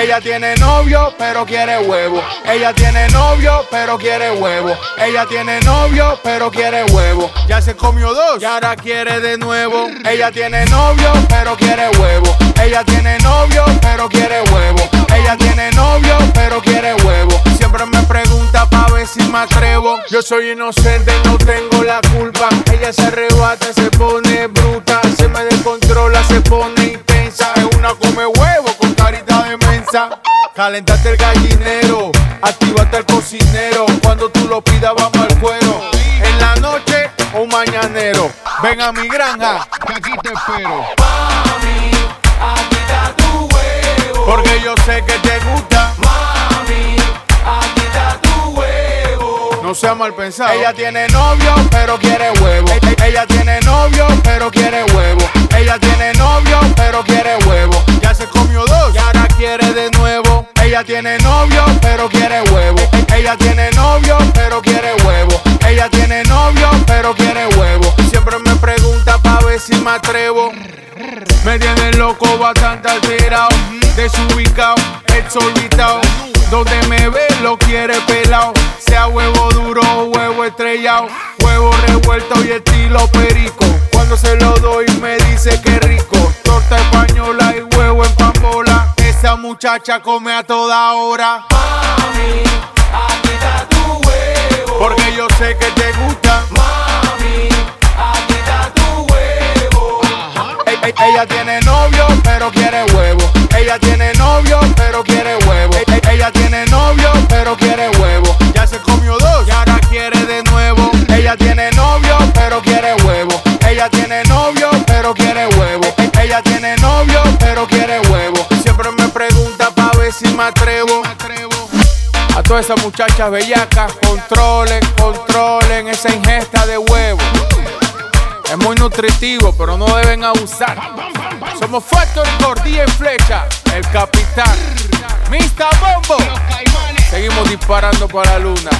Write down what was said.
Ella tiene novio, pero quiere huevo. Ella tiene novio, pero quiere huevo. Ella tiene novio, pero quiere huevo. Ya se comió dos y ahora quiere de nuevo. Ella tiene novio, pero quiere huevo. Ella tiene novio, pero quiere huevo. Ella tiene novio, pero quiere huevo. Siempre me pregunta pa' ver si me atrevo. Yo soy inocente, no tengo la culpa. Ella se arrebata, se pone bruta. Se me descontrola, se pone mensa. Calentate el gallinero, activate el cocinero. Cuando tú lo pidas, vamos al cuero. En la noche, un mañanero. Ven a mi granja, que aquí te espero. Mami, aquí está tu huevo. Porque yo sé que te gusta. Mami, aquí está tu huevo. No sea mal pensado. Ella tiene novio, pero quiere huevo. Ella tiene novio, pero quiere huevo. Quiere de nuevo. Ella tiene novio, pero quiere huevo. Ella tiene novio, pero quiere huevo. Ella tiene novio, pero quiere huevo. Siempre me pregunta pa' ver si me atrevo. Me tiene loco, bastante alterado, desubicado, exorbitado. Donde me ve lo quiere pelado, sea huevo duro o huevo estrellado, huevo revuelto y estilo perico. Cuando se lo doy me dice que muchacha come a toda hora, Mami, aquí está tu huevo. porque yo sé que te gusta. Mami, aquí está tu huevo. Ella tiene novio, pero quiere huevo. Ella tiene novio, pero quiere huevo. Ella tiene novio, pero quiere huevo. Ya se comió dos y ahora quiere de nuevo. Ella tiene novio, pero quiere huevo. Ella tiene novio, pero quiere huevo. Ella tiene atrevo. A todas esas muchachas bellacas, controlen, controlen esa ingesta de huevo. Es muy nutritivo, pero no deben abusar. Somos Factory Gordilla en flecha, el capitán. Mr. Bombo. Seguimos disparando para la luna.